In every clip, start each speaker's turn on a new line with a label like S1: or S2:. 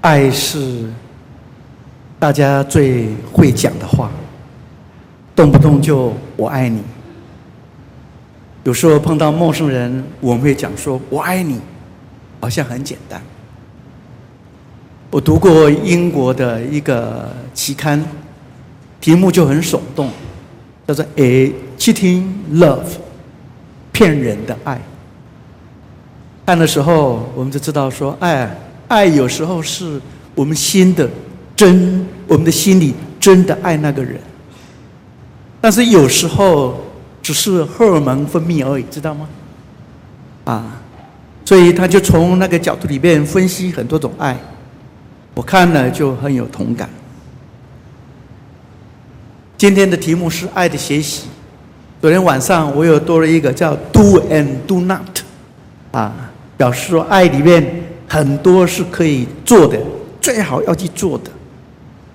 S1: 爱是大家最会讲的话，动不动就“我爱你”。有时候碰到陌生人，我们会讲说“我爱你”，好像很简单。我读过英国的一个期刊，题目就很耸动，叫做《A Cheating Love》，骗人的爱。看的时候，我们就知道说，爱，爱有时候是我们心的真，我们的心里真的爱那个人，但是有时候。只是荷尔蒙分泌而已，知道吗？啊，所以他就从那个角度里面分析很多种爱，我看了就很有同感。今天的题目是爱的学习。昨天晚上我又多了一个叫 “do and do not”，啊，表示说爱里面很多是可以做的，最好要去做的，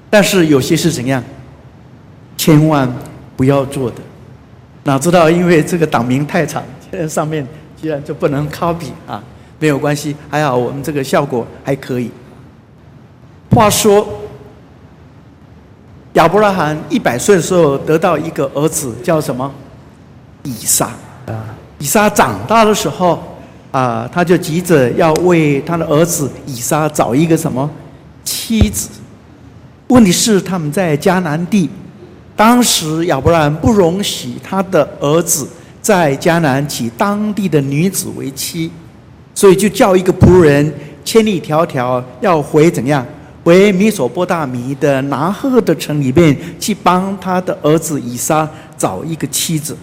S1: 但是有些是怎样，千万不要做的。哪知道，因为这个档名太长，现在上面居然就不能 copy 啊！没有关系，还好我们这个效果还可以。话说，亚伯拉罕一百岁的时候得到一个儿子，叫什么？以撒啊！以撒长大的时候啊，他就急着要为他的儿子以撒找一个什么妻子。问题是他们在迦南地。当时亚伯兰不容许他的儿子在迦南娶当地的女子为妻，所以就叫一个仆人千里迢迢要回怎样？回米索波大米的拿鹤的城里面去帮他的儿子以撒找一个妻子。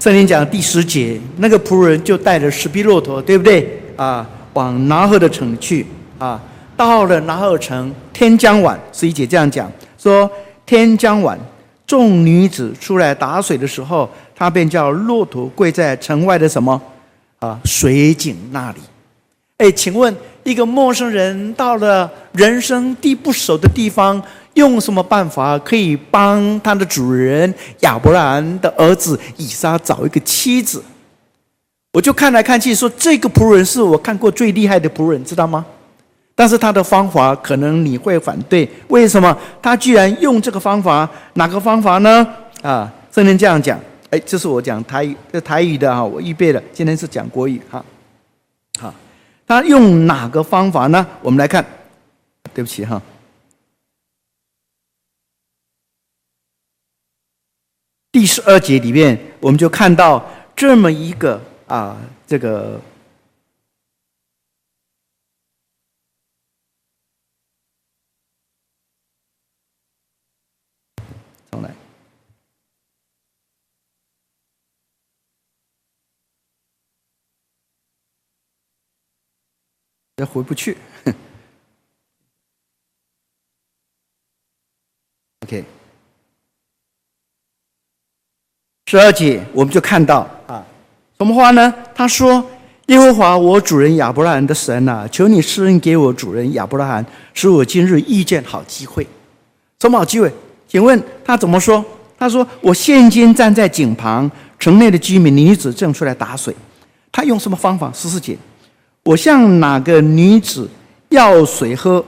S1: 圣经讲第十节，那个仆人就带着十匹骆驼，对不对？啊，往拿鹤的城去啊。到了拿鹤城，天将晚，十一节这样讲说。天将晚，众女子出来打水的时候，他便叫骆驼跪在城外的什么啊水井那里。哎，请问一个陌生人到了人生地不熟的地方，用什么办法可以帮他的主人亚伯兰的儿子以撒找一个妻子？我就看来看去，说这个仆人是我看过最厉害的仆人，知道吗？但是他的方法可能你会反对，为什么他居然用这个方法？哪个方法呢？啊，圣经这样讲，哎，这是我讲台语，这台语的哈，我预备了，今天是讲国语哈。好，他用哪个方法呢？我们来看，对不起哈，第十二节里面我们就看到这么一个啊，这个。也回不去。OK，十二节我们就看到啊，什么话呢？他说：“耶和华我主人亚伯拉罕的神呐、求你施恩给我主人亚伯拉罕，使我今日遇见好机会。什么好机会？请问他怎么说？他说：我现今站在井旁，城内的居民女子正出来打水。他用什么方法？十四节。”我向哪个女子要水喝？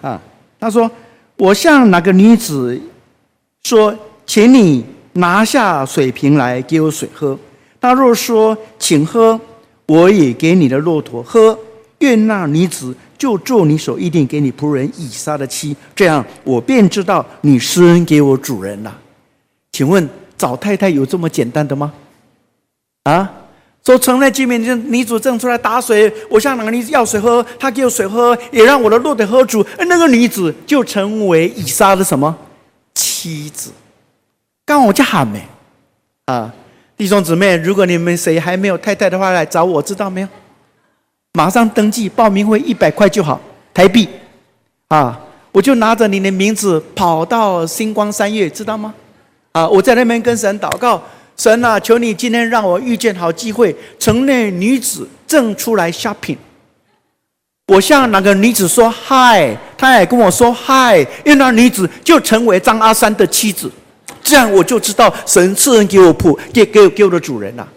S1: 啊，他说：“我向哪个女子说，请你拿下水瓶来给我水喝。他若说，请喝，我也给你的骆驼喝。愿那女子就做你所预定给你仆人以撒的妻，这样我便知道你施恩给我主人了。请问找太太有这么简单的吗？啊？”说城内居民，女子正出来打水，我向哪个女子要水喝，她给我水喝，也让我的骆驼喝足，那个女子就成为以撒的什么妻子？刚我就喊没啊，弟兄姊妹，如果你们谁还没有太太的话，来找我，知道没有？马上登记报名费一百块就好，台币啊，我就拿着你的名字跑到星光三月，知道吗？啊，我在那边跟神祷告。神啊，求你今天让我遇见好机会。城内女子正出来 shopping，我向那个女子说嗨，她也跟我说嗨，因为那女子就成为张阿三的妻子，这样我就知道神赐恩给我仆，给给给我的主人了。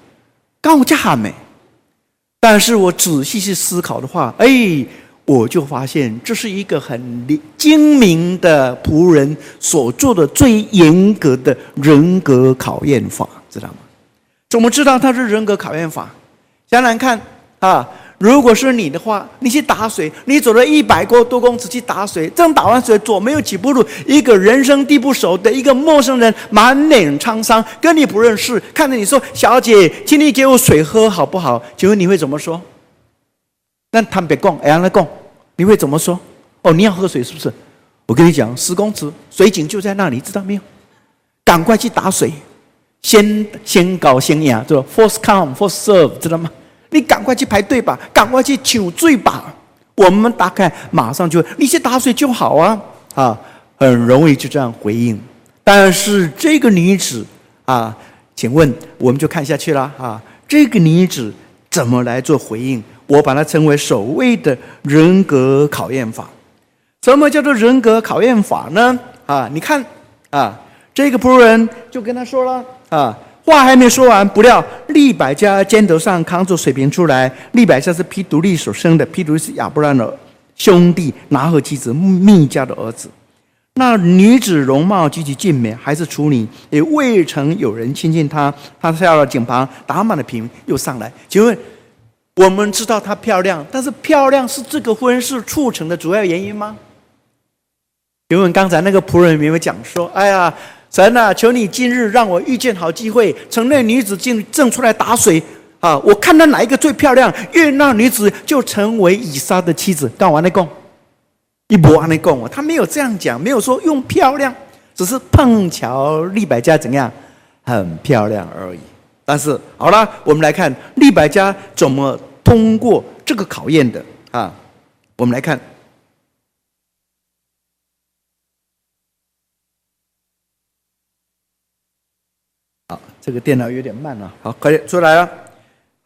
S1: 刚我家还没，但是我仔细去思考的话，哎，我就发现这是一个很精明的仆人所做的最严格的人格考验法，知道吗？怎么知道他是人格考验法？想想看啊，如果是你的话，你去打水，你走了一百多多公尺去打水，正打完水，左没有几步路，一个人生地不熟的一个陌生人，满脸沧桑，跟你不认识，看着你说：“小姐，请你给我水喝好不好？”请问你会怎么说？那坦白讲，哎呀，那讲，你会怎么说？哦，你要喝水是不是？我跟你讲，十公尺水井就在那里，知道没有？赶快去打水。先先搞先赢，对吧？First come, first serve，知道吗？你赶快去排队吧，赶快去抢水吧。我们大概马上就，你去打水就好啊，啊，很容易就这样回应。但是这个女子啊，请问我们就看下去了啊，这个女子怎么来做回应？我把它称为所谓的人格考验法。什么叫做人格考验法呢？啊，你看啊，这个仆人就跟他说了。啊，话还没说完，不料利百加肩头上扛着水瓶出来。利百加是毗独利所生的，毗独利是亚伯兰的兄弟，拿鹤妻子密迦的儿子。那女子容貌极其俊美，还是处女，也未曾有人亲近她。她下了井旁，打满了瓶，又上来。请问，我们知道她漂亮，但是漂亮是这个婚事促成的主要原因吗？请问刚才那个仆人有没有讲说，哎呀？神啊，求你今日让我遇见好机会，城内女子进正出来打水啊！我看到哪一个最漂亮，愿那女子就成为以撒的妻子。干完了供，一波安内供，他没有这样讲，没有说用漂亮，只是碰巧利百加怎样，很漂亮而已。但是好了，我们来看利百加怎么通过这个考验的啊？我们来看。这个电脑有点慢了，好，快点出来了。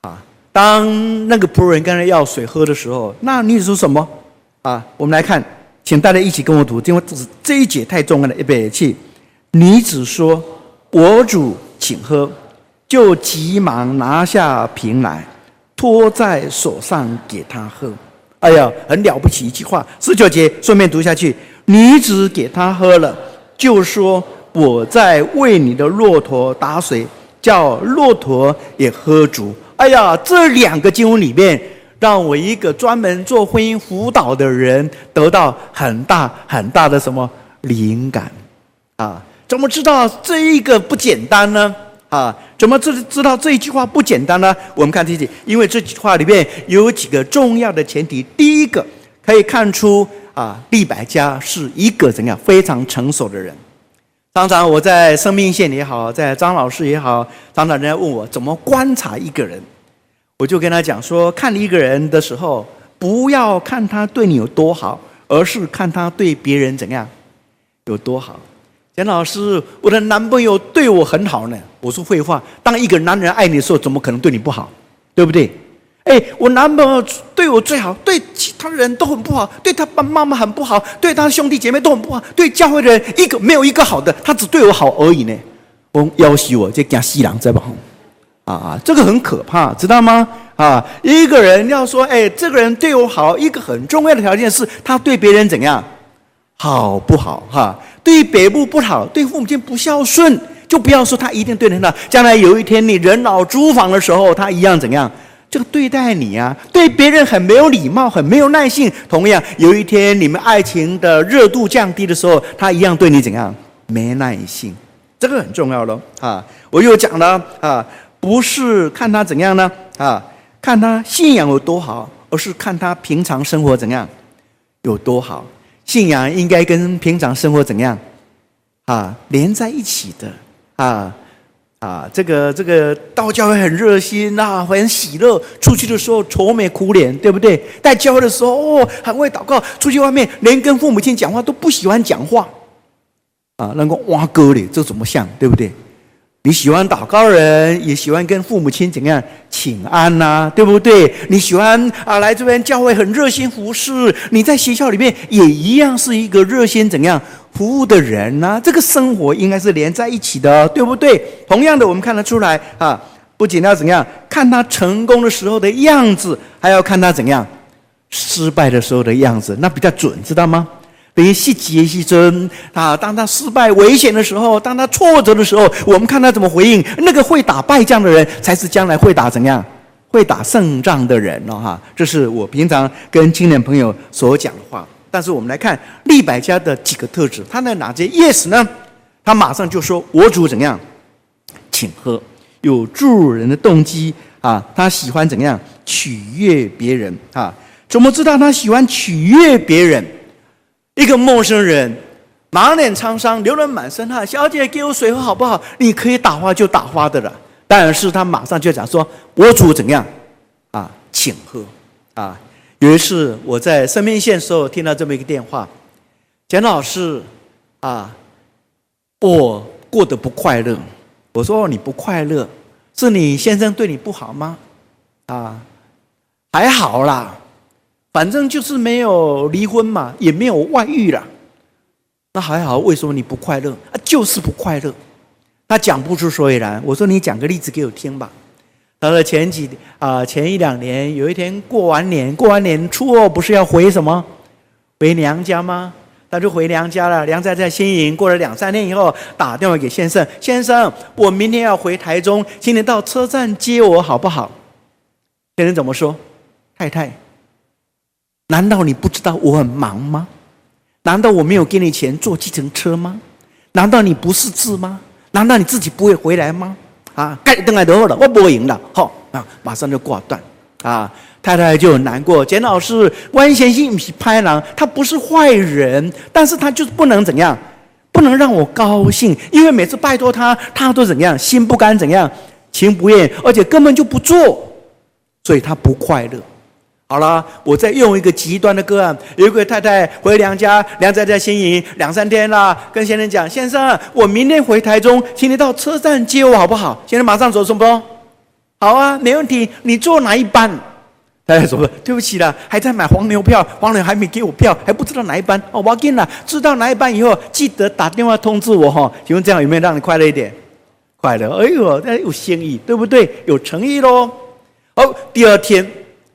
S1: 啊，当那个仆人跟他要水喝的时候，那女子说什么？啊，我们来看，请大家一起跟我读，因为这是这一节太重要了。预备起，女子说：“我主，请喝。”就急忙拿下瓶来，托在手上给他喝。哎呀，很了不起一句话。十九节顺便读下去，女子给他喝了，就说。我在为你的骆驼打水，叫骆驼也喝足。哎呀，这两个经文里面，让我一个专门做婚姻辅导的人得到很大很大的什么灵感啊？怎么知道这一个不简单呢？啊，怎么知知道这一句话不简单呢？我们看这些，因为这句话里面有几个重要的前提。第一个可以看出啊，利百加是一个怎样非常成熟的人。常常我在生命线也好，在张老师也好，常常人家问我怎么观察一个人，我就跟他讲说，看一个人的时候，不要看他对你有多好，而是看他对别人怎样有多好。简老师，我的男朋友对我很好呢。我说废话，当一个男人爱你的时候，怎么可能对你不好？对不对？哎，我男朋友对我最好，对其他人都很不好，对他爸妈妈很不好，对他兄弟姐妹都很不好，对教会的人一个没有一个好的，他只对我好而已呢。我要挟我，这惊死人在吧？啊，这个很可怕，知道吗？啊，一个人要说，哎，这个人对我好，一个很重要的条件是他对别人怎样，好不好？哈，对北部不好，对父母亲不孝顺，就不要说他一定对人了。将来有一天你人老珠黄的时候，他一样怎样？这个对待你啊，对别人很没有礼貌，很没有耐性。同样，有一天你们爱情的热度降低的时候，他一样对你怎样？没耐性。这个很重要喽啊！我又讲了啊，不是看他怎样呢啊，看他信仰有多好，而是看他平常生活怎样有多好。信仰应该跟平常生活怎样啊连在一起的啊。啊，这个这个道教会很热心呐，很喜乐。出去的时候愁眉苦脸，对不对？在教会的时候哦，很会祷告。出去外面连跟父母亲讲话都不喜欢讲话。啊，能够挖沟里，这怎么像，对不对？你喜欢祷告人，也喜欢跟父母亲怎样请安呐、对不对？你喜欢啊，来这边教会很热心服侍。你在学校里面也一样是一个热心怎样服务的人呐、这个生活应该是连在一起的，对不对？同样的，我们看得出来啊，不仅要怎样看他成功的时候的样子，还要看他怎样失败的时候的样子，那比较准，知道吗？等于细节细针啊！当他失败、危险的时候，当他挫折的时候，我们看他怎么回应。那个会打败仗的人，才是将来会打怎样、会打胜仗的人哦！哈，这是我平常跟青年朋友所讲的话。但是我们来看利百家的几个特质，他的哪些 yes 呢？他马上就说：“我主怎样，请喝。”有助人的动机啊，他喜欢怎样取悦别人啊？怎么知道他喜欢取悦别人？一个陌生人，满脸沧桑，流了满身汗。小姐，给我水喝好不好？你可以打花就打花的了。但是他马上就讲说：“我主怎样啊？请喝啊！”有一次我在生命线时候听到这么一个电话，简老师啊，我过得不快乐。我说：“你不快乐，是你先生对你不好吗？”啊，还好啦。反正就是没有离婚嘛，也没有外遇了，那还好。为什么你不快乐？啊，就是不快乐。他讲不出所以然。我说你讲个例子给我听吧。他说前几啊，前一两年有一天过完年，过完年初二不是要回什么？回娘家吗？他就回娘家了。娘家在新营。过了两三天以后，打电话给先生：“先生，我明天要回台中，请你到车站接我好不好？”先生怎么说？太太。难道你不知道我很忙吗？难道我没有给你钱坐计程车吗？难道你不识字吗？难道你自己不会回来吗？啊，该等来得了，我不会赢了。好啊，马上就挂断。啊，太太就很难过。简老师，关先生是拍郎，他不是坏人，但是他就是不能怎样，不能让我高兴，因为每次拜托他，他都怎样，心不甘怎样，情不愿，而且根本就不做，所以他不快乐。好了，我再用一个极端的个案。有一个太太回娘家，娘家在新营两三天了，跟先生讲：“先生，我明天回台中，请你到车站接我好不好？”先生马上说什么？好啊，没问题。你坐哪一班？太太说：“对不起了，还在买黄牛票，黄牛还没给我票，还不知道哪一班。哦，我给了，知道哪一班以后，记得打电话通知我哈。请问这样有没有让你快乐一点？快乐。哎呦，这有心意，对不对？有诚意喽。好，第二天。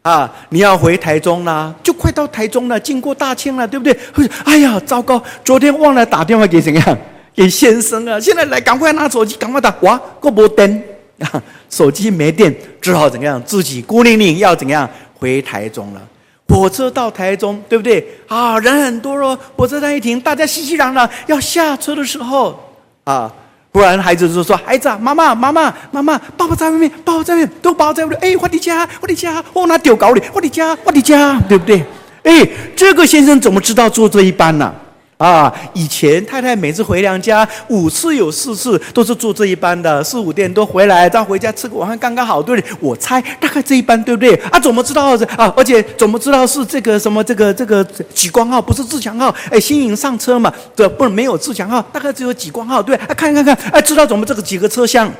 S1: 啊！你要回台中啦，就快到台中了，经过大庆了，对不对？哎呀，糟糕！昨天忘了打电话给怎样？给先生啊！现在来，赶快拿手机，赶快打！哇，过没电啊！手机没电，只好怎样？自己孤零零要怎样回台中了？火车到台中，对不对？啊，人很多哦，火车站一停，大家熙熙攘攘要下车的时候，啊。不然孩子就说：“孩子啊，妈妈，妈妈，妈妈，爸爸在外面，爸爸在外面，都爸爸在外面。哎，我的家，我的家，我拿丢搞你，我的家，我的家，对不对？哎，这个先生怎么知道坐这一班呢？啊以前太太每次回娘家，五次有四次都是坐这一班的，四五点多回来，再回家吃个晚饭，刚刚好，对不对？我猜大概这一班，对不对？啊，怎么知道啊？而且怎么知道是这个什么这个这个几光号，不是自强号？哎，新营上车嘛，对，不能没有自强号，大概只有几光号，对？啊，看看看，哎，知道怎么这个几个车厢？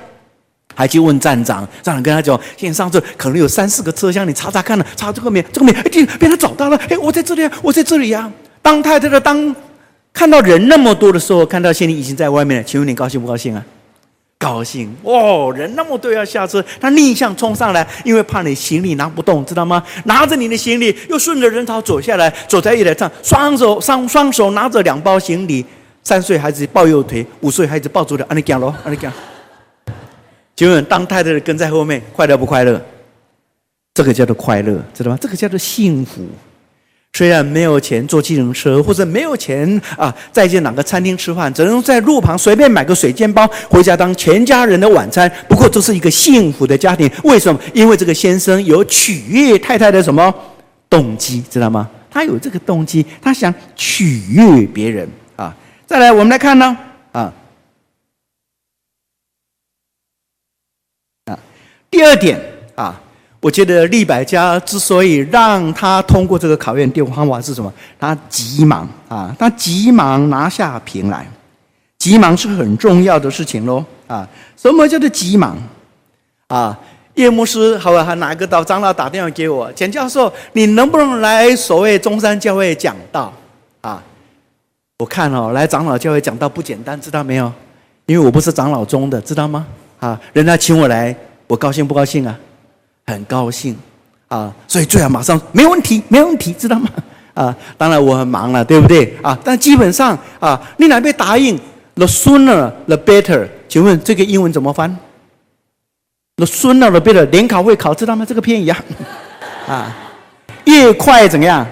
S1: 还去问站长，站长跟他讲，现在上车可能有三四个车厢，你查查看了，查这个面？这个面？哎，被他找到了，哎，我在这里啊，我在这里呀、啊。当太太的当。看到人那么多的时候，看到行李已经在外面了，请问你高兴不高兴啊？高兴哦！人那么多要下车，他逆向冲上来，因为怕你行李拿不动，知道吗？拿着你的行李，又顺着人潮走下来，走在一台上，双手双双手拿着两包行李，三岁孩子抱右腿，五岁孩子抱左脚，按你讲喽，按你讲。请问当太太的跟在后面，快乐不快乐？这个叫做快乐，知道吗？这个叫做幸福。虽然没有钱坐计程车，或者没有钱啊，再去哪个餐厅吃饭，只能在路旁随便买个水煎包回家当全家人的晚餐。不过这是一个幸福的家庭，为什么？因为这个先生有取悦太太的什么动机，知道吗？他有这个动机，他想取悦别人啊。再来，我们来看呢啊啊，第二点啊。我觉得利百家之所以让他通过这个考验，第五方法是什么？他急忙啊，他急忙拿下瓶来，急忙是很重要的事情喽啊！什么叫做急忙啊？叶牧师，好吧，还哪个到长老打电话给我，简教授，你能不能来所谓中山教会讲道啊？我看哦，来长老教会讲道不简单，知道没有？因为我不是长老中的，知道吗？啊，人家请我来，我高兴不高兴啊？很高兴，啊，所以最好马上没问题，没问题，知道吗？啊，当然我很忙了，对不对？啊，但基本上啊，你哪边答应，the sooner the better。请问这个英文怎么翻？the sooner the better，联考会考，知道吗？这个片一样，啊，越快怎么样，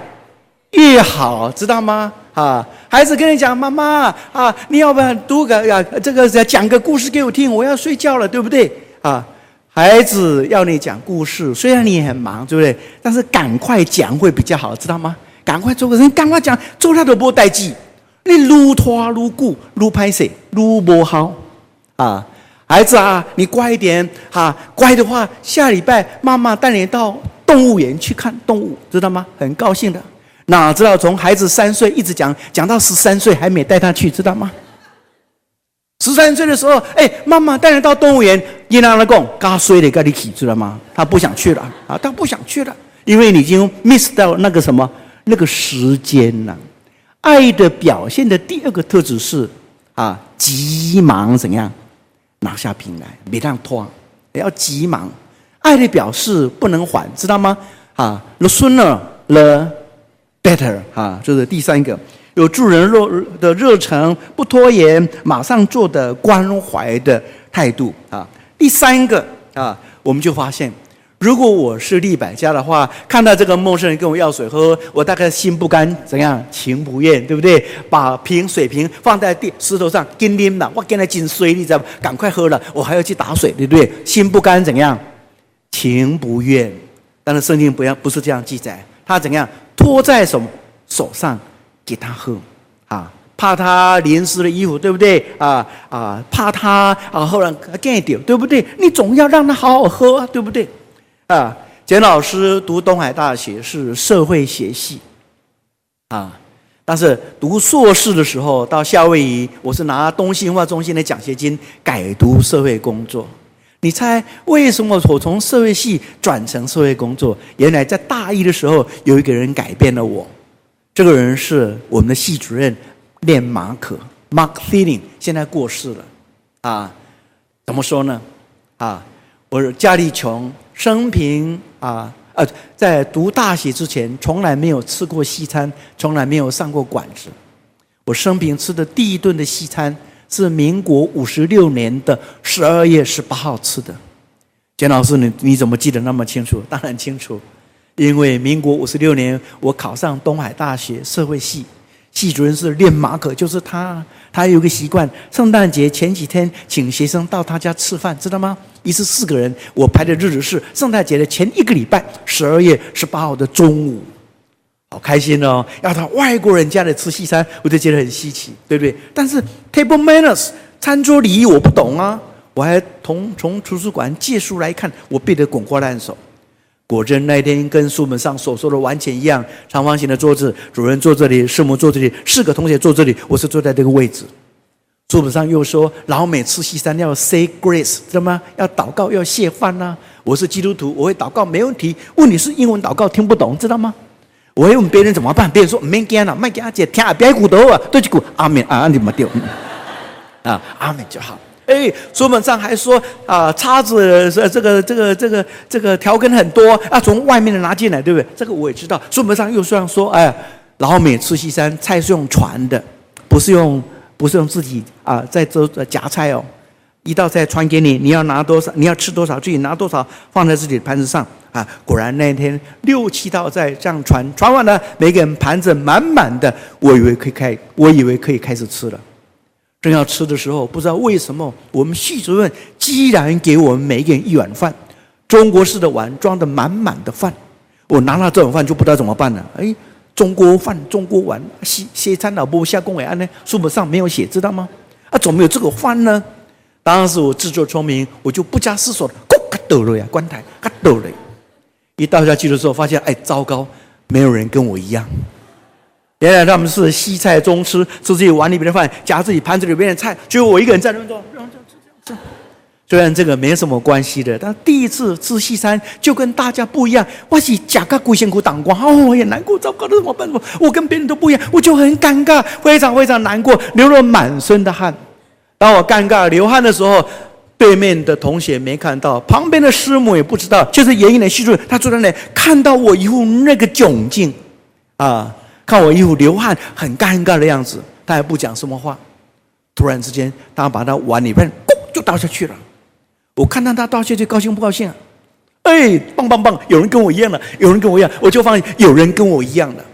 S1: 越好，知道吗？啊，孩子跟你讲，妈妈啊，你要不要读个呀？这个讲个故事给我听，我要睡觉了，对不对？啊。孩子要你讲故事，虽然你也很忙，对不对？但是赶快讲会比较好，知道吗？赶快做个人，赶快讲，做他都不带记。你撸拖撸固撸拍谁撸不好啊！孩子啊，你乖一点哈、乖的话，下礼拜妈妈带你到动物园去看动物，知道吗？很高兴的。哪知道从孩子三岁一直讲讲到十三岁，还没带他去，知道吗？十三岁的时候，哎，妈妈带你到动物园，你让他讲，嘎碎的，跟你起，知道吗？他不想去了啊，他不想去了，因为你已经 miss 掉那个什么那个时间了。爱的表现的第二个特质是啊，急忙怎样拿下瓶来，别让拖，要急忙。爱的表示不能缓，知道吗？啊，the sooner the better 啊，就是第三个。有助人热的热忱，不拖延，马上做的关怀的态度啊。第三个啊，我们就发现，如果我是利百家的话，看到这个陌生人跟我要水喝，我大概心不甘，怎样情不愿，对不对？把瓶水瓶放在地石头上，叮叮的，我给他进水，你知道吗？赶快喝了，我还要去打水，对不对？心不甘怎样？情不愿。但是圣经不要不是这样记载，他怎样托在什么手上？给他喝，啊，怕他淋湿了衣服，对不对？啊啊，怕他啊，后来干掉，对不对？你总要让他好好喝，对不对？啊，简老师读东海大学是社会学系，啊，但是读硕士的时候到夏威夷，我是拿东西文化中心的奖学金改读社会工作。你猜为什么我从社会系转成社会工作？原来在大一的时候有一个人改变了我。这个人是我们的系主任练马可 Mark Thielen，现在过世了，啊，怎么说呢？啊，我家里穷，生平啊呃，在读大学之前从来没有吃过西餐，从来没有上过馆子。我生平吃的第一顿的西餐是民国五十六年的十二月十八号吃的。简老师，你你怎么记得那么清楚？当然清楚。因为民国五十六年，我考上东海大学社会系，系主任是练马可，就是他。他有个习惯，圣诞节前几天请学生到他家吃饭，知道吗？一次四个人，我排的日子是圣诞节的前一个礼拜，十二月十八号的中午，好开心哦！要到外国人家里吃西餐，我就觉得很稀奇，对不对？但是 table manners 餐桌礼仪我不懂啊，我还从从图书馆借书来看，我背得滚瓜烂熟。果真那天跟书本上所说的完全一样，长方形的桌子，主任坐这里，师母坐这里，四个同学坐这里，我是坐在这个位置。书本上又说，老美吃西餐要 say grace，知道吗？要祷告，要谢饭呐、啊。我是基督徒，我会祷告，没问题。问题是英文祷告听不懂，知道吗？我会问别人怎么办？别人说没惊了，没惊，姐听别骨头啊，对起骨，阿门啊，你没丢啊，阿门就好。哎，书本上还说啊，叉子是这个这个这个这个条根很多，要从外面的拿进来，对不对？这个我也知道。书本上又这样说，哎，老美吃西餐菜是用传的，不是用不是用自己啊在这夹菜哦，一道菜传给你，你要拿多少，你要吃多少，自己拿多少放在自己的盘子上啊。果然那一天六七道菜这样传，传完了，每个人盘子满满的，我以为可以开，我以为可以开始吃了。正要吃的时候，不知道为什么我们系主任居然给我们每个人一碗饭，中国式的碗装的满满的饭。我拿了这碗饭就不知道怎么办了。哎，中国饭，中国碗，西西餐老不下公委案呢？书本上没有写，知道吗？啊，怎么有这个饭呢？当时我自作聪明，我就不加思索，咕嘎抖了呀，关台嘎抖了。一倒下去的时候，发现哎，糟糕，没有人跟我一样。原来他们是西菜中吃，吃自己碗里边的饭，夹自己盘子里边的菜，只有我一个人在那边做。虽然这个没什么关系的，但第一次吃西餐就跟大家不一样。我是夹个龟仙骨挡光，哦，我也难过，糟糕的怎么办？我跟别人都不一样，我就很尴尬，非常非常难过，流了满身的汗。当我尴尬流汗的时候，对面的同学没看到，旁边的师母也不知道，就是演艺的系主任，他坐在那里看到我一副那个窘境，啊，看我一副流汗很尴尬的样子，他还不讲什么话。突然之间，他把他碗里边咕就倒下去了。我看到他倒下去，高兴不高兴啊？哎，棒棒棒！有人跟我一样的，有人跟我一样，我就发现有人跟我一样的。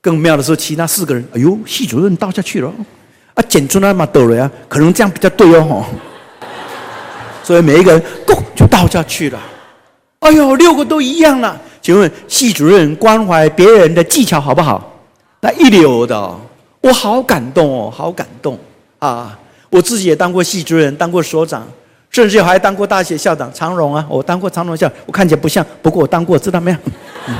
S1: 更妙的是，其他四个人，哎呦，系主任倒下去了，啊，捡出来嘛抖了呀，可能这样比较对哦。所以每一个人咕就倒下去了。哎呦，六个都一样了。请问系主任关怀别人的技巧好不好？那一流的，我好感动哦，好感动啊！我自己也当过系主任，当过所长。甚至还当过大学校长，长荣啊，我当过长荣校，我看起来不像，不过我当过，知道没有？嗯、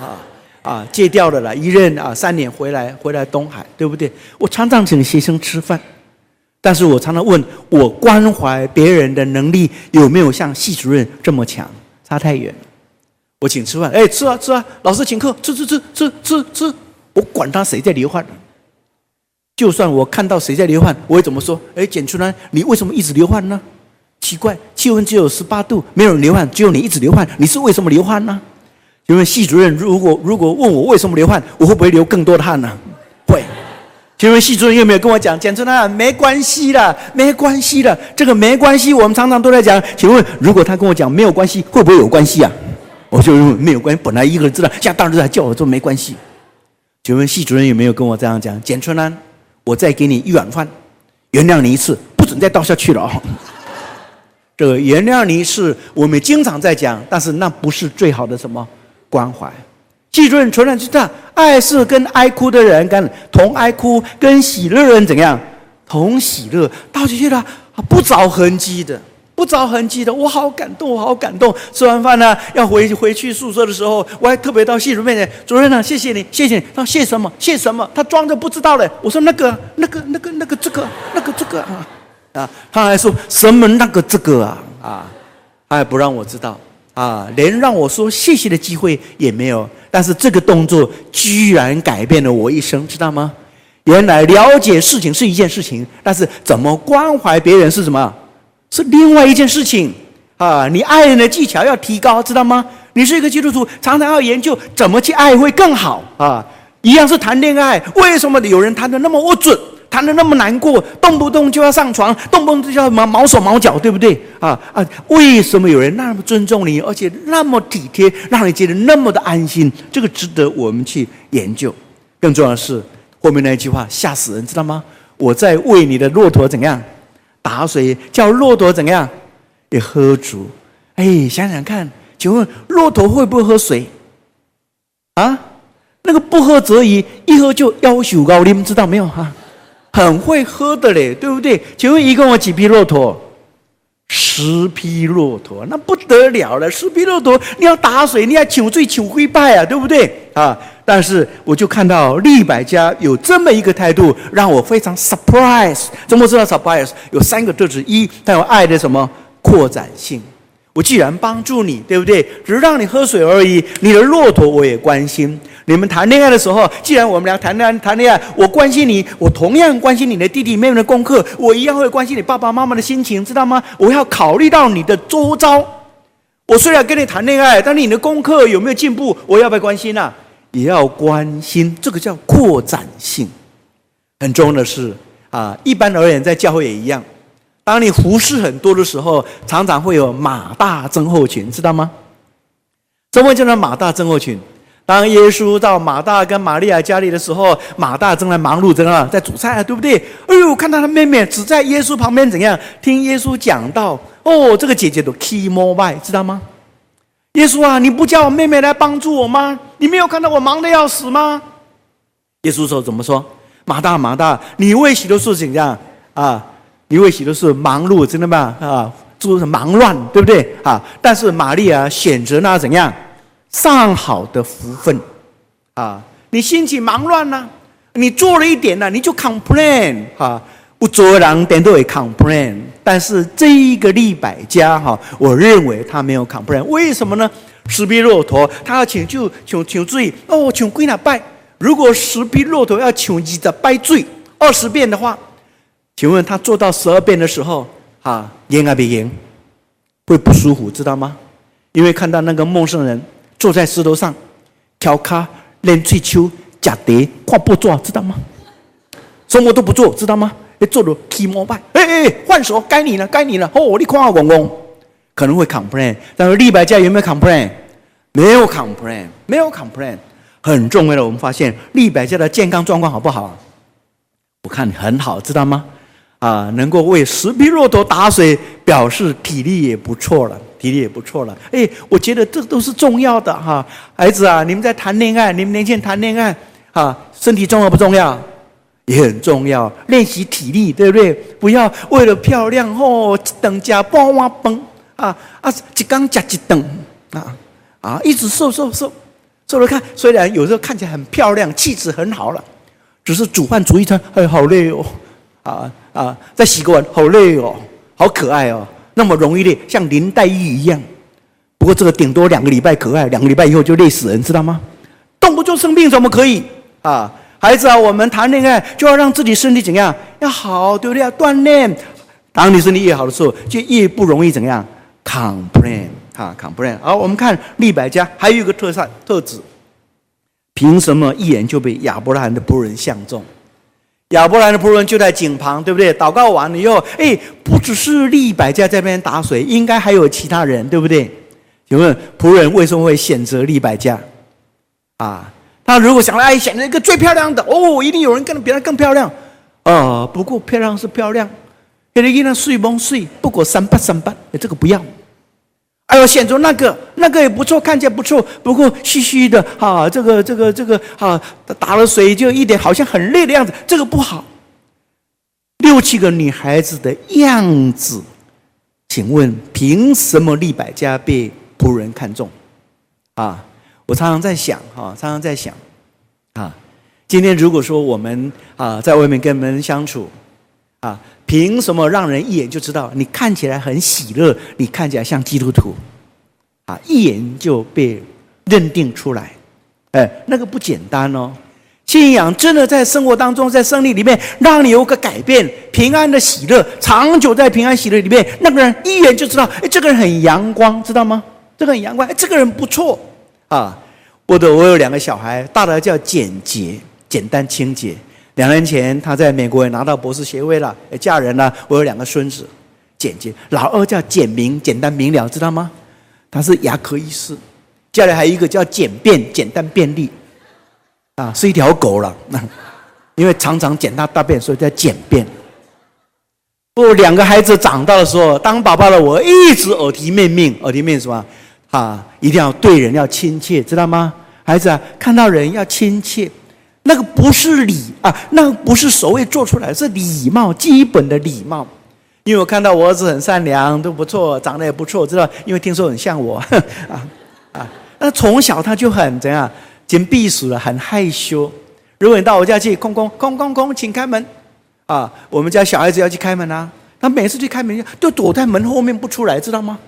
S1: 啊啊，戒掉了啦，一任啊，三年回来，回来东海，对不对？我常常请学生吃饭，但是我常常问我关怀别人的能力有没有像系主任这么强？差太远。我请吃饭，哎，吃啊吃啊，老师请客，吃吃吃吃吃吃，我管他谁在流汗。就算我看到谁在流汗，我会怎么说？哎，简春兰，你为什么一直流汗呢？奇怪，气温只有十八度，没有人流汗，只有你一直流汗，你是为什么流汗呢？请问系主任如果如果问我为什么流汗，我会不会流更多的汗呢？会。请问系主任有没有跟我讲？简春兰，没关系的，没关系的，这个没关系，我们常常都在讲。请问，如果他跟我讲没有关系，会不会有关系啊？我就认为没有关系，本来一个人知道，现在大人还叫我说没关系。请问系主任有没有跟我这样讲？简春安。我再给你一碗饭，原谅你一次，不准再倒下去了啊！这个原谅你一次，我们经常在讲，但是那不是最好的什么关怀。记住，纯然是这样，爱是跟爱哭的人，跟同爱哭，跟喜乐人怎样？同喜乐，倒下去了，不着痕迹的。不着痕迹的，我好感动，我好感动。吃完饭呢，要回回去宿舍的时候，我还特别到系主任面前，主任呢、谢谢你，谢谢你。他说谢什么？谢什么？他装着不知道嘞。我说那个，那个，那个，那个，这个，那个，这个啊啊！他还说什么那个这个啊啊！他还不让我知道啊，连让我说谢谢的机会也没有。但是这个动作居然改变了我一生，知道吗？原来了解事情是一件事情，但是怎么关怀别人是什么？是另外一件事情啊！你爱人的技巧要提高，知道吗？你是一个基督徒，常常要研究怎么去爱会更好啊！一样是谈恋爱，为什么有人谈得那么不准，谈得那么难过，动不动就要上床，动不动就要毛毛手毛脚，对不对？啊啊！为什么有人那么尊重你，而且那么体贴，让你觉得那么的安心？这个值得我们去研究。更重要的是后面那一句话吓死人，知道吗？我在为你的骆驼怎样？打水叫骆驼怎样也喝足？哎，想想看，请问骆驼会不会喝水？啊，那个不喝则已，一喝就要求高，你们知道没有哈？很会喝的嘞，对不对？请问一共有几匹骆驼？十匹骆驼，那不得了了！十匹骆驼，你要打水，你要请罪请跪拜啊，对不对？啊！但是我就看到利百家有这么一个态度，让我非常 surprise。怎么知道 surprise？有三个特质：一，他有爱的什么扩展性。我既然帮助你，对不对？只是让你喝水而已。你的骆驼我也关心。你们谈恋爱的时候，既然我们俩谈恋爱，谈恋爱，我关心你，我同样关心你的弟弟妹妹的功课，我一样会关心你爸爸妈妈的心情，知道吗？我要考虑到你的周遭。我虽然跟你谈恋爱，但是你的功课有没有进步，我要不要关心啊？也要关心。这个叫扩展性。很重要的是啊，一般而言，在教会也一样。当你胡事很多的时候，常常会有马大症候群，知道吗？什么叫做马大症候群？当耶稣到马大跟玛利亚家里的时候，马大正在忙碌着呢，在煮菜，对不对？哎呦，看到他妹妹只在耶稣旁边怎样听耶稣讲道？哦，这个姐姐都 key more by，知道吗？耶稣啊，你不叫我妹妹来帮助我吗？你没有看到我忙得要死吗？耶稣说怎么说？马大，马大，你为许多事情这样啊？你为许多是忙碌，真的吗？啊，就是忙乱，对不对？啊，但是玛利亚选择那怎样上好的福分？啊，你心情忙乱呢、你做了一点呢、你就 complain 啊，不做人点都会 complain。但是这一个利百家哈，我认为他没有 complain。为什么呢？十匹骆驼，他要请就请请罪哦，请归哪拜？如果十匹骆驼要请一的拜罪二十遍的话。请问他做到十二遍的时候，啊，赢啊，别赢，会不舒服，知道吗？因为看到那个陌生人坐在石头上，挑卡练吹球，假蝶跨步做，知道吗？什么都不做，知道吗？哎，做了踢膜拜，哎哎，换手，该你了，该你了。哦，你夸我公公，可能会 complain，但是利百家有没有 complain？没有 complain，没有 complain。很重要的，我们发现利百家的健康状况好不好？我看很好，知道吗？啊，能够为十匹骆驼打水，表示体力也不错了，体力也不错了。哎，我觉得这都是重要的哈，孩子啊，你们在谈恋爱，你们年轻人谈恋爱啊，身体重要不重要？也很重要，练习体力，对不对？不要为了漂亮哦，一等加半碗饭啊啊，一缸加一等啊啊，一直瘦瘦瘦，瘦了看，虽然有时候看起来很漂亮，气质很好了，只是煮饭煮一餐，哎，好累哦，啊。啊，再洗个碗，好累哦，好可爱哦，那么容易累，像林黛玉一样。不过这个顶多两个礼拜可爱，两个礼拜以后就累死人，知道吗？动不动生病，怎么可以啊？孩子啊，我们谈恋爱就要让自己身体怎样？要好，对不对？要锻炼。当你身体越好的时候，就越不容易怎样？complain 啊，complain。好，我们看利百家还有一个特色特质，凭什么一眼就被亚伯拉罕的仆人相中？亚伯兰的仆人就在井旁，对不对？祷告完了以后，哎，不只是利百加在这边打水，应该还有其他人，对不对？请问仆人为什么会选择利百加？啊，他如果想来，哎，选择一个最漂亮的，哦，一定有人跟别人更漂亮。呃，不过漂亮是漂亮，给人一人睡蒙睡，不过三八三八，这个不要。哎呦，选择那个，那个也不错，看起来不错，不过虚虚的，哈、这个这个这个，哈、打了水就一点，好像很累的样子，这个不好。六七个女孩子的样子，请问凭什么利百家被仆人看中？啊，我常常在想，哈、常常在想，啊，今天如果说我们啊在外面跟人相处，啊。凭什么让人一眼就知道你看起来很喜乐？你看起来像基督徒，啊，一眼就被认定出来，哎，那个不简单哦。信仰真的在生活当中，在生命里面让你有个改变，平安的喜乐，长久在平安喜乐里面，那个人一眼就知道，哎，这个人很阳光，知道吗？这个很阳光，哎，这个人不错啊。我的，我有两个小孩，大的叫简洁，简单清洁。两年前，他在美国也拿到博士学位了，也嫁人了。我有两个孙子，简洁。老二叫简明，简单明了，知道吗？他是牙科医师。家里还有一个叫简便，简单便利，啊，是一条狗了。因为常常捡他大便，所以叫简便。不，两个孩子长大的时候，当爸爸的我一直耳提面命，耳提面什么？啊，一定要对人要亲切，知道吗？孩子啊，看到人要亲切。那个不是礼啊，那个不是所谓做出来，是礼貌，基本的礼貌。因为我看到我儿子很善良，都不错，长得也不错，知道？因为听说很像我，啊啊。那从小他就很怎样，紧闭死了，很害羞。如果你到我家去，空空空空空，请开门。啊，我们家小孩子要去开门啊，他每次去开门都躲在门后面不出来，知道吗？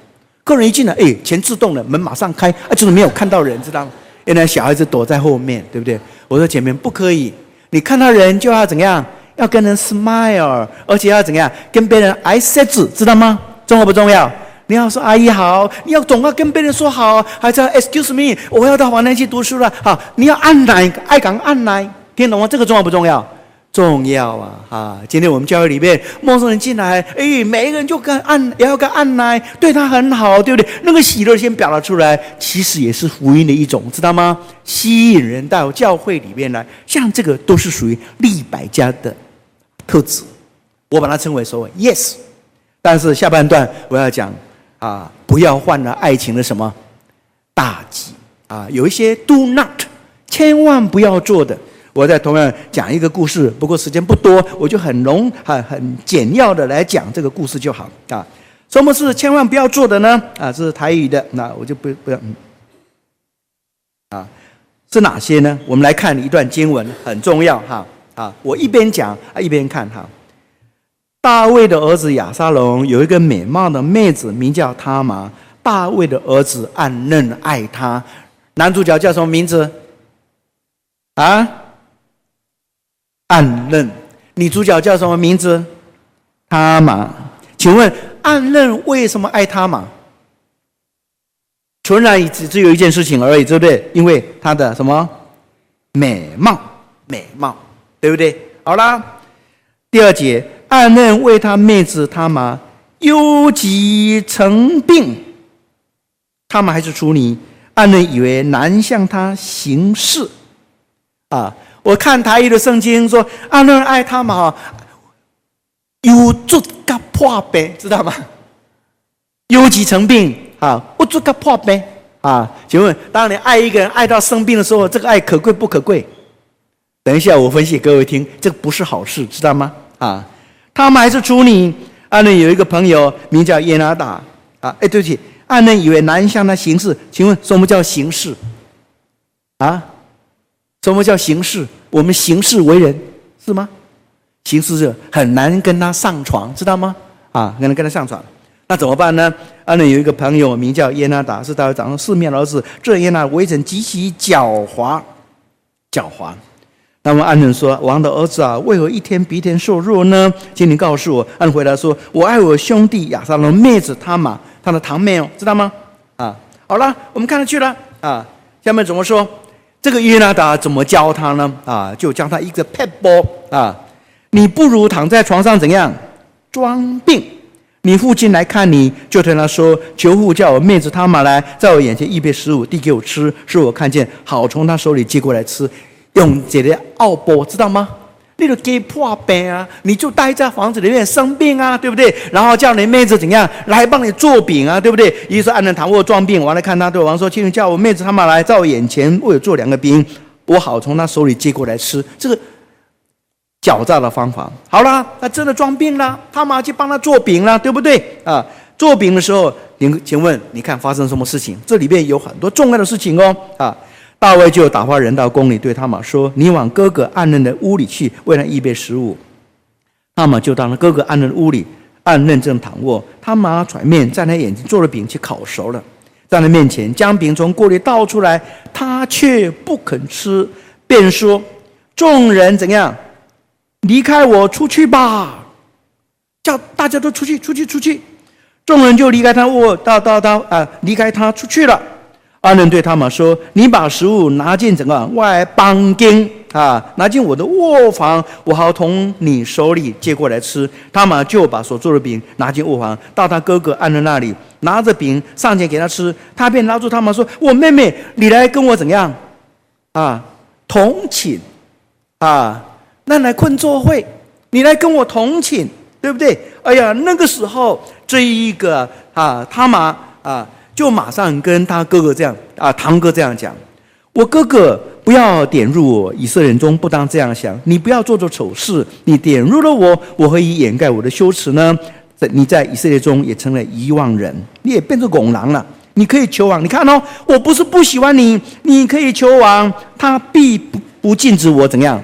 S1: 客人一进来，哎，全自动的，门马上开，啊，就是没有看到人，知道吗？原来小孩子躲在后面，对不对？我说前面不可以，你看到人就要怎样？要跟人 smile，而且要怎样？跟别人 I said，知道吗？重要不重要？你要说阿姨好，你要总要跟别人说好，还是要 excuse me，我要到华南去读书了。好，你要按来，爱讲按来，听懂吗？这个重要不重要？重要啊！哈，今天我们教会里面陌生人进来，哎，每一个人就跟按，也要跟按来，对他很好，对不对？那个喜乐先表达出来，其实也是福音的一种，知道吗？吸引人到教会里面来，像这个都是属于利百家的特质，我把它称为所谓 yes。但是下半段我要讲啊，不要犯了爱情的什么大忌啊，有一些 do not，千万不要做的。我在同样讲一个故事，不过时间不多，我就很浓、很很简要的来讲这个故事就好啊。什么是千万不要做的呢？啊，这是台语的，那我就不不要嗯。啊，是哪些呢？我们来看一段经文，很重要哈啊。我一边讲啊一边看哈。大卫的儿子亚撒龙有一个美貌的妹子，名叫他玛。大卫的儿子暗嫩爱她。男主角叫什么名字？啊？暗嫩，女主角叫什么名字？他玛。请问暗嫩为什么爱他玛？纯然只只有一件事情而已，对不对？因为他的什么美貌，美貌，对不对？好啦，第二节，暗嫩为他妹子他玛忧急成病，他玛还是处女，暗嫩以为难向他行事。啊，我看台语的圣经说，暗嫩爱他玛，忧足甲破病，知道吗？有几成病。啊，我做个破呗啊！请问，当你爱一个人爱到生病的时候，这个爱可贵不可贵？等一下，我分析各位听，这个不是好事，知道吗？啊，他们还是处女。暗嫩有一个朋友名叫耶拿达啊，哎，对不起，暗嫩以为难向他行事。请问，什么叫行事？啊，什么叫行事？我们行事为人是吗？行事是很难跟他上床，知道吗？啊，很难跟他上床。那怎么办呢？暗嫩有一个朋友名叫耶拿达，是大卫长示剑的儿子。这耶拿达为人极其狡猾，狡猾。那么暗嫩说：“王的儿子啊，为何一天比一天瘦弱呢？请你告诉我。”暗嫩回答说：“我爱我兄弟亚撒龙妹子他玛，他的堂妹哦，知道吗？”啊，好了，我们看得去了啊。下面怎么说？这个约拿达怎么教他呢？啊，就教他一个撇步啊，你不如躺在床上怎样装病。你父亲来看你，就对他说：“求父叫我面子他玛来，在我眼前预备食物，递给我吃，是我看见，好从他手里接过来吃。用这个奥波，知道吗？那个给破病啊，你就待在房子里面生病啊，对不对？然后叫你妹子怎样来帮你做饼啊，对不对？于是暗嫩躺卧装病，王来看他，对王说：请你叫我妹子他们来，在我眼前为我做两个饼，我好从他手里接过来吃。这个。”狡诈的方法，好了，他真的装病了，他玛去帮他做饼了，对不对啊？做饼的时候，请请问，你看发生什么事情？这里边有很多重要的事情哦。啊，大卫就打发人到宫里，对他玛说：“你往哥哥暗嫩的屋里去，为他预备食物。”他玛就到了哥哥暗嫩的屋里，暗嫩正躺卧，他玛揣面在他眼前做了饼，去烤熟了，在他面前将饼从锅里倒出来，他却不肯吃，便说：“众人怎样？”离开我出去吧，叫大家都出去，出去，出去。众人就离开他卧，到到到啊，离开他出去了。暗嫩对他们说：“你把食物拿进整个外邦间啊，拿进我的卧房，我好从你手里接过来吃。”他们就把所做的饼拿进卧房，到他哥哥暗嫩那里，拿着饼上前给他吃。他便拉住他们说：“我妹妹，你来跟我怎样啊？同寝啊？”那来困坐会，你来跟我同寝，对不对？哎呀，那个时候这一个啊，他们啊，就马上跟他哥哥这样啊，堂哥这样讲：我哥哥不要点入，以色列人中不当这样想。你不要做做丑事，你点入了我，我何以掩盖我的羞耻呢？在你在以色列中也成了遗忘人，你也变成拱狼了。你可以求王，你看哦，我不是不喜欢你，你可以求王，他必不不禁止我怎样。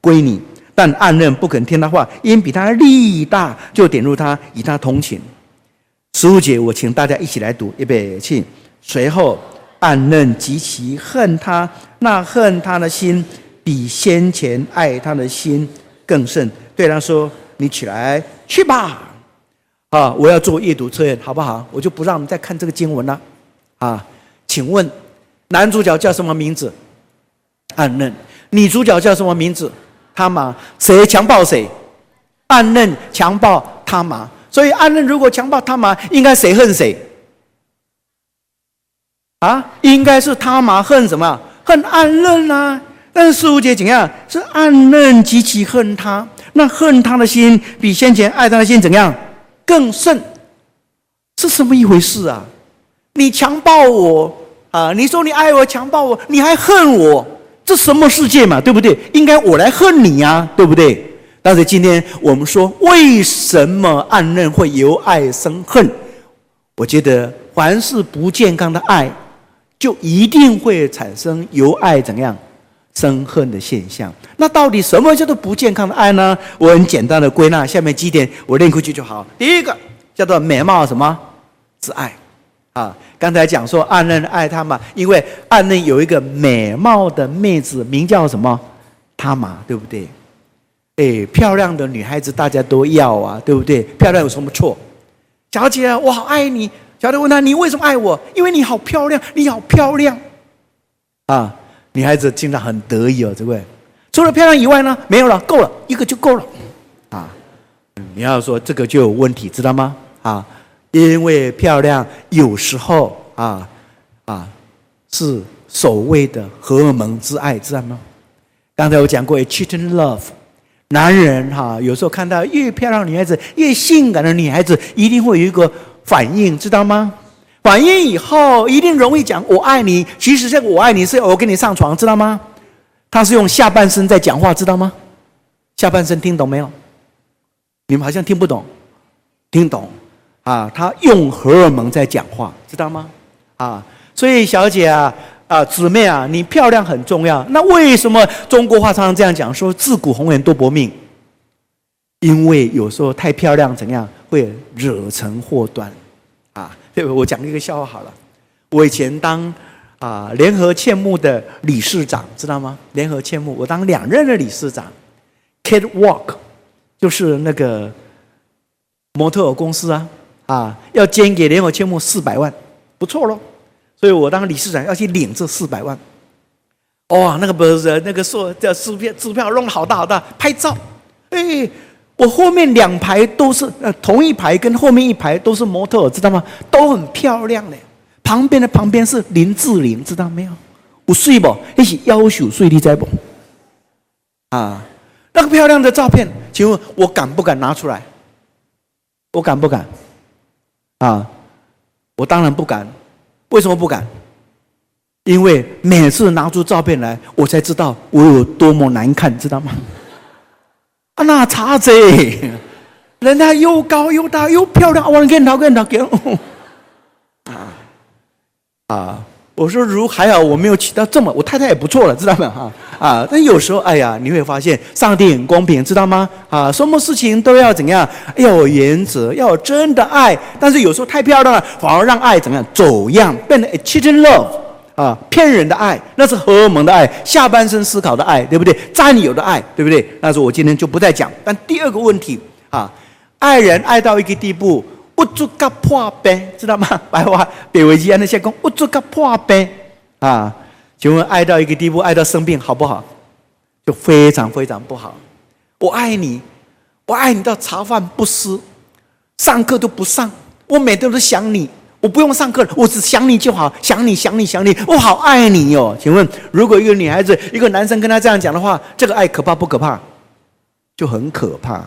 S1: 归你，但暗嫩不肯听他话，因比他力大，就点入他，与他同寝。十五节，我请大家一起来读，预备起。随后，暗嫩极其恨他，那恨他的心比先前爱他的心更甚。对他说：“你起来去吧。”啊，我要做阅读测验，好不好？我就不让我们再看这个经文了。啊，请问男主角叫什么名字？暗嫩。女主角叫什么名字？他玛，谁强暴谁？暗嫩强暴他玛，所以暗嫩如果强暴他玛，应该谁恨谁？啊，应该是他玛恨什么？恨暗嫩啊！但是十五节怎样？是暗嫩极其恨他，那恨他的心比先前爱他的心怎样更甚？是什么一回事啊？你强暴我啊！你说你爱我，强暴我，你还恨我？这什么世界嘛，对不对？应该我来恨你呀，对不对？但是今天我们说，为什么暗恋会由爱生恨？我觉得，凡是不健康的爱，就一定会产生由爱怎样生恨的现象。那到底什么叫做不健康的爱呢？我很简单的归纳，下面几点我念过去就好。第一个叫做美貌什么之爱。啊，刚才讲说暗恋爱他嘛，因为暗恋有一个美貌的妹子，名叫什么？他玛，对不对？哎，漂亮的女孩子大家都要啊，对不对？漂亮有什么错？小姐，我好爱你。小姐问他：“你为什么爱我？”因为你好漂亮，你好漂亮。啊，女孩子经常很得意哦，这位。除了漂亮以外呢，没有了，够了，一个就够了。啊，你要说这个就有问题，知道吗？啊，因为漂亮有时候啊啊是所谓的荷尔蒙之爱，知道吗？刚才我讲过，cheating love。男人哈，有时候看到越漂亮女孩子，越性感的女孩子，一定会有一个反应，知道吗？反应以后一定容易讲“我爱你”。其实这个“我爱你”是我跟你上床，知道吗？他是用下半身在讲话，知道吗？下半身听懂没有？你们好像听不懂，听懂啊？他用荷尔蒙在讲话，知道吗？啊，所以小姐啊。啊，姊妹啊，你漂亮很重要。那为什么中国话常常这样讲？说自古红颜多薄命，因为有时候太漂亮怎样会惹成祸端啊？对不？我讲一个笑话好了。我以前当啊联合劝募的理事长，知道吗？联合劝募，我当两任的理事长。Catwalk 就是那个模特儿公司啊啊，要捐给联合劝募四百万，不错喽。所以我当理事长要去领这四百万，哇，那个不是那个说叫支票，支票弄好大好大，拍照，哎，我后面两排都是呃同一排跟后面一排都是模特，知道吗？都很漂亮嘞。旁边的旁边是林志玲，知道没有？我睡不，一起要求睡你在不？啊，那个漂亮的照片，请问我敢不敢拿出来？我敢不敢？啊，我当然不敢。为什么不敢？因为每次拿出照片来，我才知道我有多么难看，知道吗？啊，那差子，人家又高又大又漂亮，我跟他跟他跟，啊啊！我说如还好，我没有娶到这么，我太太也不错了，知道吗？哈 啊！但有时候，哎呀，你会发现上帝很公平，知道吗？啊，什么事情都要怎样？要有原则，要有真的爱。但是有时候太漂亮了，反而让爱怎么样走样，变成 cheating love 啊，骗人的爱，那是荷尔蒙的爱，下半身思考的爱，对不对？占有的爱，对不对？那是我今天就不再讲。但第二个问题啊，爱人爱到一个地步。不足个破病，知道吗？白话北维吉安那些讲不足个破病啊，请问爱到一个地步，爱到生病好不好？就非常非常不好。我爱你，我爱你到茶饭不思，上课都不上，我每天都想你，我不用上课了，我只想你就好，想你想你想你，我好爱你哟。请问，如果一个女孩子，一个男生跟她这样讲的话，这个爱可怕不可怕？就很可怕。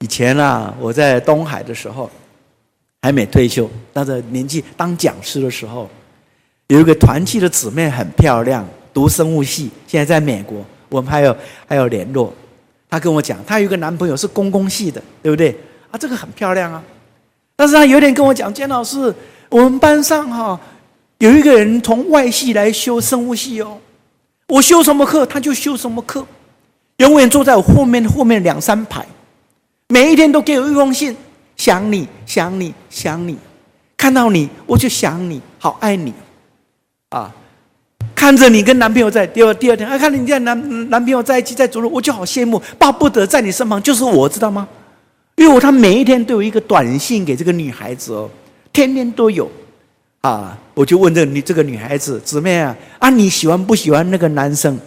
S1: 以前啊，我在东海的时候。还没退休，那个年纪当讲师的时候，有一个团契的姊妹很漂亮，读生物系，现在在美国，我们还有还有联络。她跟我讲，她有一个男朋友是公共系的，对不对？啊，这个很漂亮啊。但是她有点跟我讲，简老师，我们班上哈有一个人从外系来修生物系哦，我修什么课他就修什么课，永远坐在我后面后面两三排，每一天都给我一封信。想你想你想你，看到你我就想你，好爱你，啊！看着你跟男朋友在第二第二天，啊，看着你跟男男朋友在一起在走路，我就好羡慕，巴不得在你身旁就是我，知道吗？因为我他每一天都有一个短信给这个女孩子哦，天天都有，啊！我就问这个女这个女孩子姊妹啊，啊你喜欢不喜欢那个男生？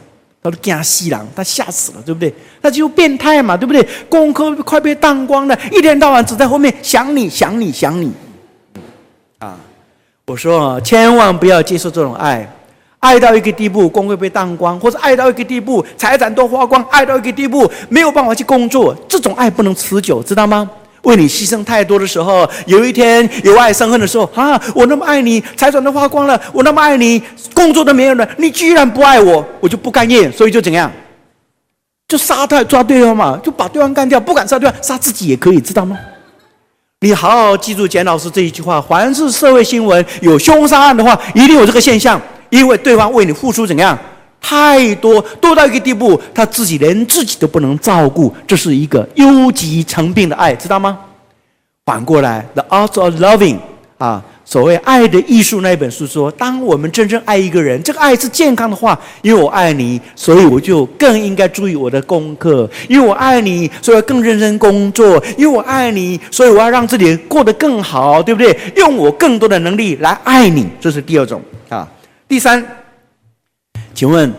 S1: 他都惊死了，他吓死了，对不对？那就变态嘛，对不对？功课快被当光了，一天到晚只在后面想你想你想你，啊！我说千万不要接受这种爱，爱到一个地步，功课被当光，或者爱到一个地步，财产都花光，爱到一个地步，没有办法去工作，这种爱不能持久，知道吗？为你牺牲太多的时候，有一天由爱生恨的时候，啊，我那么爱你，财产都花光了，我那么爱你，工作都没有了，你居然不爱我，我就不甘愿，所以就怎样，就杀他抓对方嘛，就把对方干掉，不敢杀对方，杀自己也可以，知道吗？你好好记住简老师这一句话：凡是社会新闻有凶杀案的话，一定有这个现象，因为对方为你付出怎样。太多多到一个地步，他自己连自己都不能照顾，这是一个忧急成病的爱，知道吗？反过来，the art of loving 啊，所谓《爱的艺术》那一本书说，当我们真正爱一个人，这个爱是健康的话，因为我爱你，所以我就更应该注意我的功课；因为我爱你，所以要更认真工作；因为我爱你，所以我要让自己过得更好，对不对？用我更多的能力来爱你，这是第二种啊。第三，请问，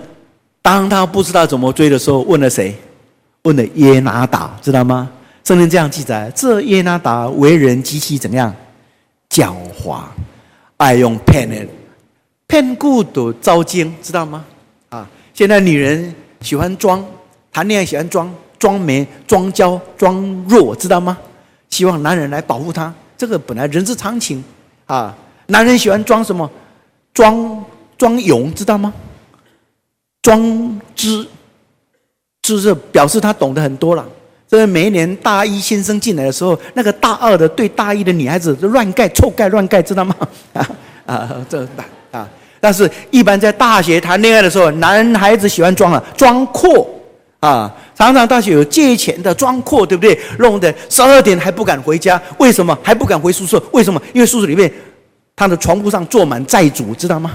S1: 当他不知道怎么追的时候，问了谁？问了耶拿达，知道吗？圣经这样记载：这耶拿达为人极其怎样？狡猾，爱用骗人、骗顾的招奸，知道吗？啊，现在女人喜欢装，谈恋爱喜欢装，装没、装娇、装弱，知道吗？希望男人来保护她，这个本来人之常情啊。男人喜欢装什么？装装勇，知道吗？装知，就是表示他懂得很多了。所以每一年大一新生进来的时候，那个大二的对大一的女孩子就乱盖、臭盖、乱盖，知道吗？啊啊，这啊！但是，一般在大学谈恋爱的时候，男孩子喜欢装啊，装阔啊，常常大学有借钱的，装阔，对不对？弄得十二点还不敢回家，为什么还不敢回宿舍？为什么？因为宿舍里面他的床铺上坐满债主，知道吗？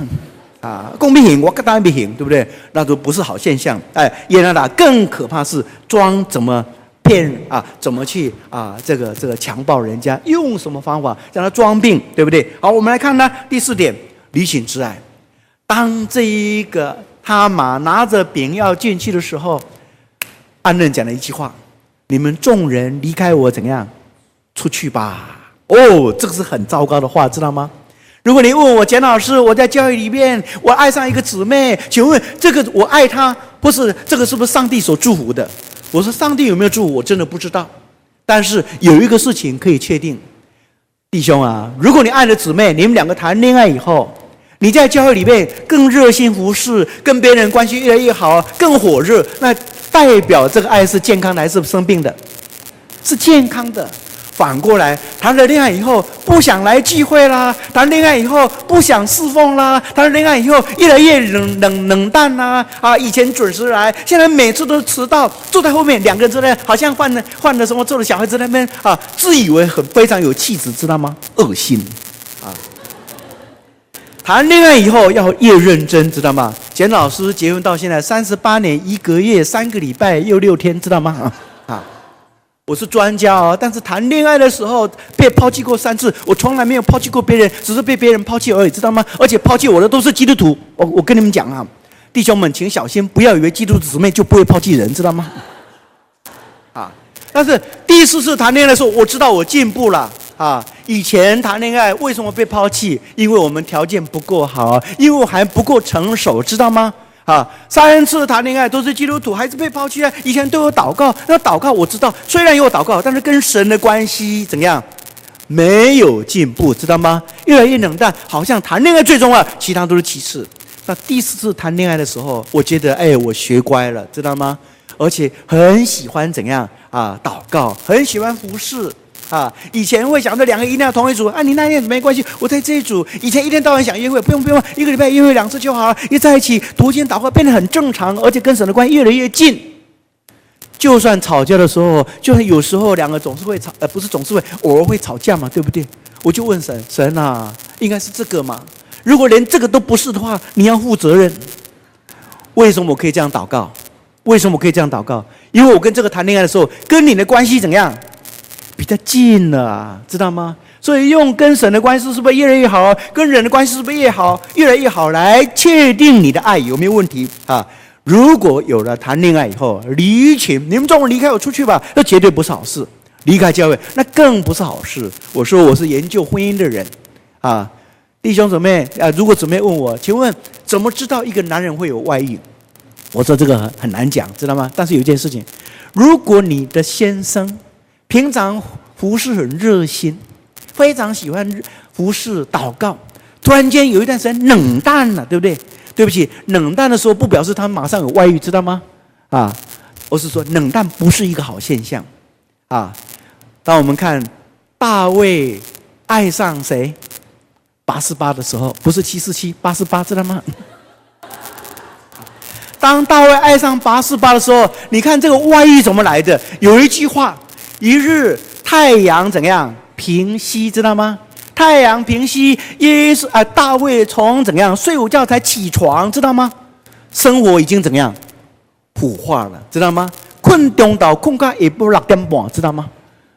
S1: 啊，公平行，我当然不行，对不对？那都不是好现象。哎，耶拿达更可怕是装怎么？骗啊，怎么去啊？这个这个强暴人家，用什么方法让他装病，对不对？好，我们来看呢。第四点，理性之爱。当这一个他马拿着饼要进去的时候，安嫩讲了一句话：“你们众人离开我，怎样？出去吧。”哦，这个是很糟糕的话，知道吗？如果你问我简老师，我在教会里面，我爱上一个姊妹，请问这个我爱她，不是这个是不是上帝所祝福的？我说上帝有没有祝福？我真的不知道。但是有一个事情可以确定，弟兄啊，如果你爱的姊妹，你们两个谈恋爱以后，你在教会里面更热心服侍，跟别人关系越来越好，更火热，那代表这个爱是健康的还是生病的？是健康的。反过来，谈了恋爱以后不想来聚会啦，谈恋爱以后不想侍奉啦，谈了恋爱以后越来越冷冷冷淡啦。啊，以前准时来，现在每次都迟到，坐在后面两个人之间好像换了换了什么，坐的小孩子那边啊，自以为很非常有气质，知道吗？恶心啊！谈恋爱以后要越认真，知道吗？简老师结婚到现在三十八年，一个月三个礼拜又六天，知道吗？啊！啊我是专家哦，但是谈恋爱的时候被抛弃过三次，我从来没有抛弃过别人，只是被别人抛弃而已，知道吗？而且抛弃我的都是基督徒。我我跟你们讲啊，弟兄们，请小心，不要以为基督姊妹就不会抛弃人，知道吗？啊！但是第四次谈恋爱的时候，我知道我进步了啊！以前谈恋爱为什么被抛弃？因为我们条件不够好，因为我还不够成熟，知道吗？啊，三次谈恋爱都是基督徒，还是被抛弃啊？以前都有祷告，那祷告我知道，虽然有祷告，但是跟神的关系怎样？没有进步，知道吗？越来越冷淡，好像谈恋爱最重要，其他都是其次。那第四次谈恋爱的时候，我觉得，哎，我学乖了，知道吗？而且很喜欢怎样啊？祷告，很喜欢服侍。啊，以前会想着两个一定要同一组，啊，你那一天没关系，我在这一组。以前一天到晚想约会，不用不用，一个礼拜约会两次就好了。一在一起读经祷告变得很正常，而且跟神的关系越来越近。就算吵架的时候，就算有时候两个总是会吵，呃，不是总是会，偶尔会吵架嘛，对不对？我就问神，神啊，应该是这个嘛？如果连这个都不是的话，你要负责任。为什么我可以这样祷告？为什么我可以这样祷告？因为我跟这个谈恋爱的时候，跟你的关系怎样？比较近了，知道吗？所以用跟神的关系是不是越来越好？跟人的关系是不是越好？越来越好，来确定你的爱有没有问题啊？如果有了谈恋爱以后离情，你们中午离开我出去吧，那绝对不是好事。离开教会，那更不是好事。我说我是研究婚姻的人啊，弟兄姊妹啊，如果姊妹问我，请问怎么知道一个男人会有外遇？我说这个很很难讲，知道吗？但是有一件事情，如果你的先生。平常服侍很热心，非常喜欢服侍祷告。突然间有一段时间冷淡了，对不对？对不起，冷淡的时候不表示他马上有外遇，知道吗？啊，我是说冷淡不是一个好现象。啊，当我们看大卫爱上谁？八十八的时候，不是七四七，八十八，知道吗？当大卫爱上八十八的时候，你看这个外遇怎么来的？有一句话。一日太阳怎样平息，知道吗？太阳平息，耶稣啊，大卫从怎样睡午觉才起床，知道吗？生活已经怎样腐化了，知道吗？困中岛困咖也不六点半，知道吗？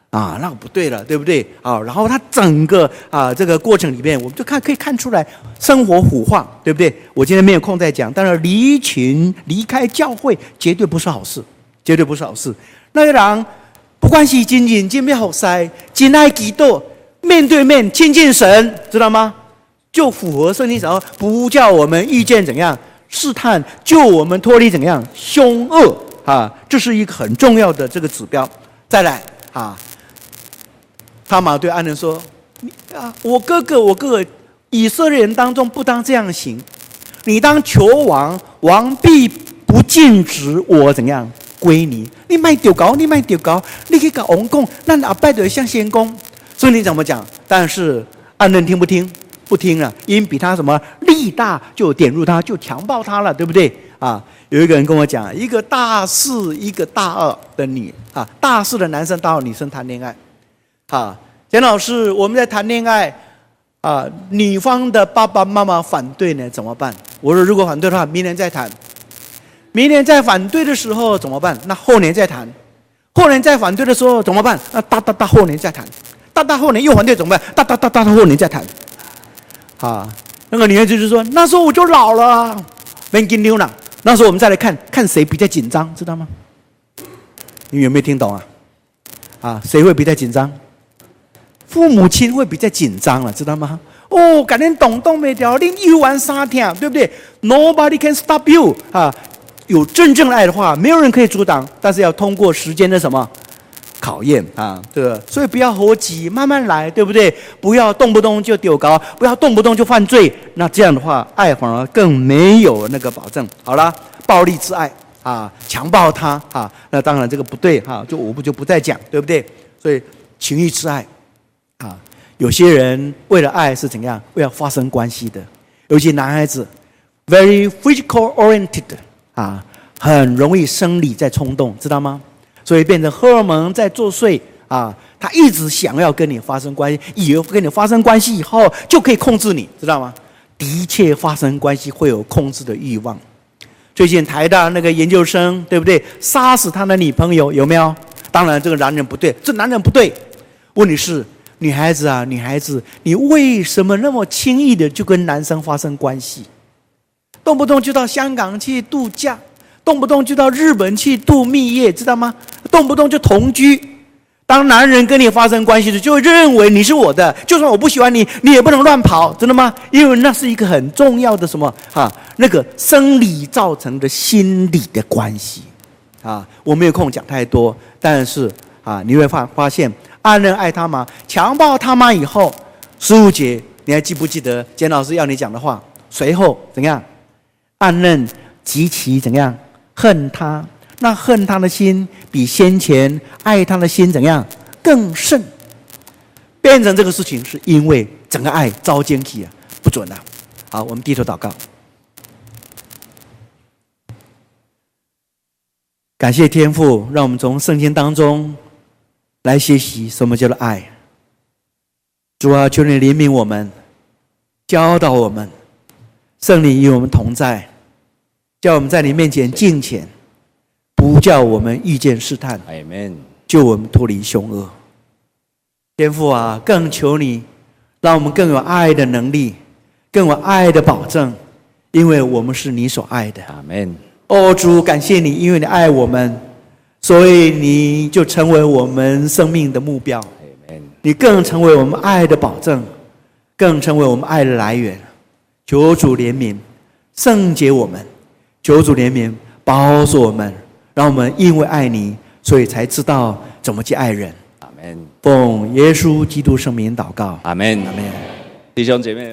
S1: 啊，那不对了，对不对？啊，然后他整个啊这个过程里面，我们就看可以看出来生活腐化，对不对？我今天没有空再讲，但是离群离开教会绝对不是好事，绝对不是好事。那个人不管是真认真要服侍，真爱基督，面对面亲近神，知道吗？就符合圣经上不叫我们遇见怎样试探，救我们脱离怎样凶恶啊，这是一个很重要的这个指标。再来啊。他玛对安嫩说：“你啊，我哥哥，我哥哥，以色列人当中不当这样行。你当求王，王必不禁止我怎样归你。你卖丢高，你卖丢高，你去搞王公，那阿拜的像先公。所以你怎么讲？但是安嫩听不听？不听了，因比他什么力大，就点入他，就强暴他了，对不对？啊，有一个人跟我讲，一个大四，一个大二的女啊，大四的男生，大二女生谈恋爱。”啊，简老师，我们在谈恋爱，啊，女方的爸爸妈妈反对呢，怎么办？我说，如果反对的话，明年再谈。明年再反对的时候怎么办？那后年再谈。后年再反对的时候怎么办？那大大大后年再谈。大大后年又反对怎么办？大大大大后年再谈。啊，那个女儿就是说，那时候我就老了，没跟溜了。那时候我们再来看看谁比较紧张，知道吗？你有没有听懂啊？啊，谁会比较紧张？父母亲会比较紧张了，知道吗？哦，改天动动没掉，你又玩沙天，对不对？Nobody can stop you 啊！有真正爱的话，没有人可以阻挡，但是要通过时间的什么考验啊？对吧？所以不要和我急，慢慢来，对不对？不要动不动就丢高，不要动不动就犯罪，那这样的话，爱反而更没有那个保证。好了，暴力之爱啊，强暴他啊，那当然这个不对哈，就我不就不再讲，对不对？所以情欲之爱。啊，有些人为了爱是怎样？为了发生关系的，尤其男孩子，very physical oriented，啊，很容易生理在冲动，知道吗？所以变成荷尔蒙在作祟啊，他一直想要跟你发生关系，以为跟你发生关系以后就可以控制你，知道吗？的确发生关系会有控制的欲望。最近台大那个研究生，对不对？杀死他的女朋友有没有？当然这个男人不对，这男人不对，问题是。女孩子啊，女孩子，你为什么那么轻易的就跟男生发生关系？动不动就到香港去度假，动不动就到日本去度蜜月，知道吗？动不动就同居。当男人跟你发生关系的，就认为你是我的，就算我不喜欢你，你也不能乱跑，真的吗？因为那是一个很重要的什么啊？那个生理造成的心理的关系啊。我没有空讲太多，但是啊，你会发发现。安嫩爱他妈，强暴他妈以后，十五节，你还记不记得简老师要你讲的话？随后怎样？暗嫩极其怎样恨他？那恨他的心比先前爱他的心怎样更甚？变成这个事情，是因为整个爱遭奸计啊，不准了。好，我们低头祷告，感谢天父，让我们从圣经当中。来学习什么叫做爱。主啊，求你怜悯我们，教导我们，圣灵与我们同在，叫我们在你面前敬虔，不叫我们遇见试探。救我们脱离凶恶。天父啊，更求你，让我们更有爱的能力，更有爱的保证，因为我们是你所爱的。阿门。哦，主，感谢你，因为你爱我们。所以你就成为我们生命的目标，你更成为我们爱的保证，更成为我们爱的来源。求主怜悯，圣洁我们；求主怜悯，保守我们，让我们因为爱你，所以才知道怎么去爱人。阿门。奉耶稣基督圣名祷告。阿门。阿门。弟兄姐妹。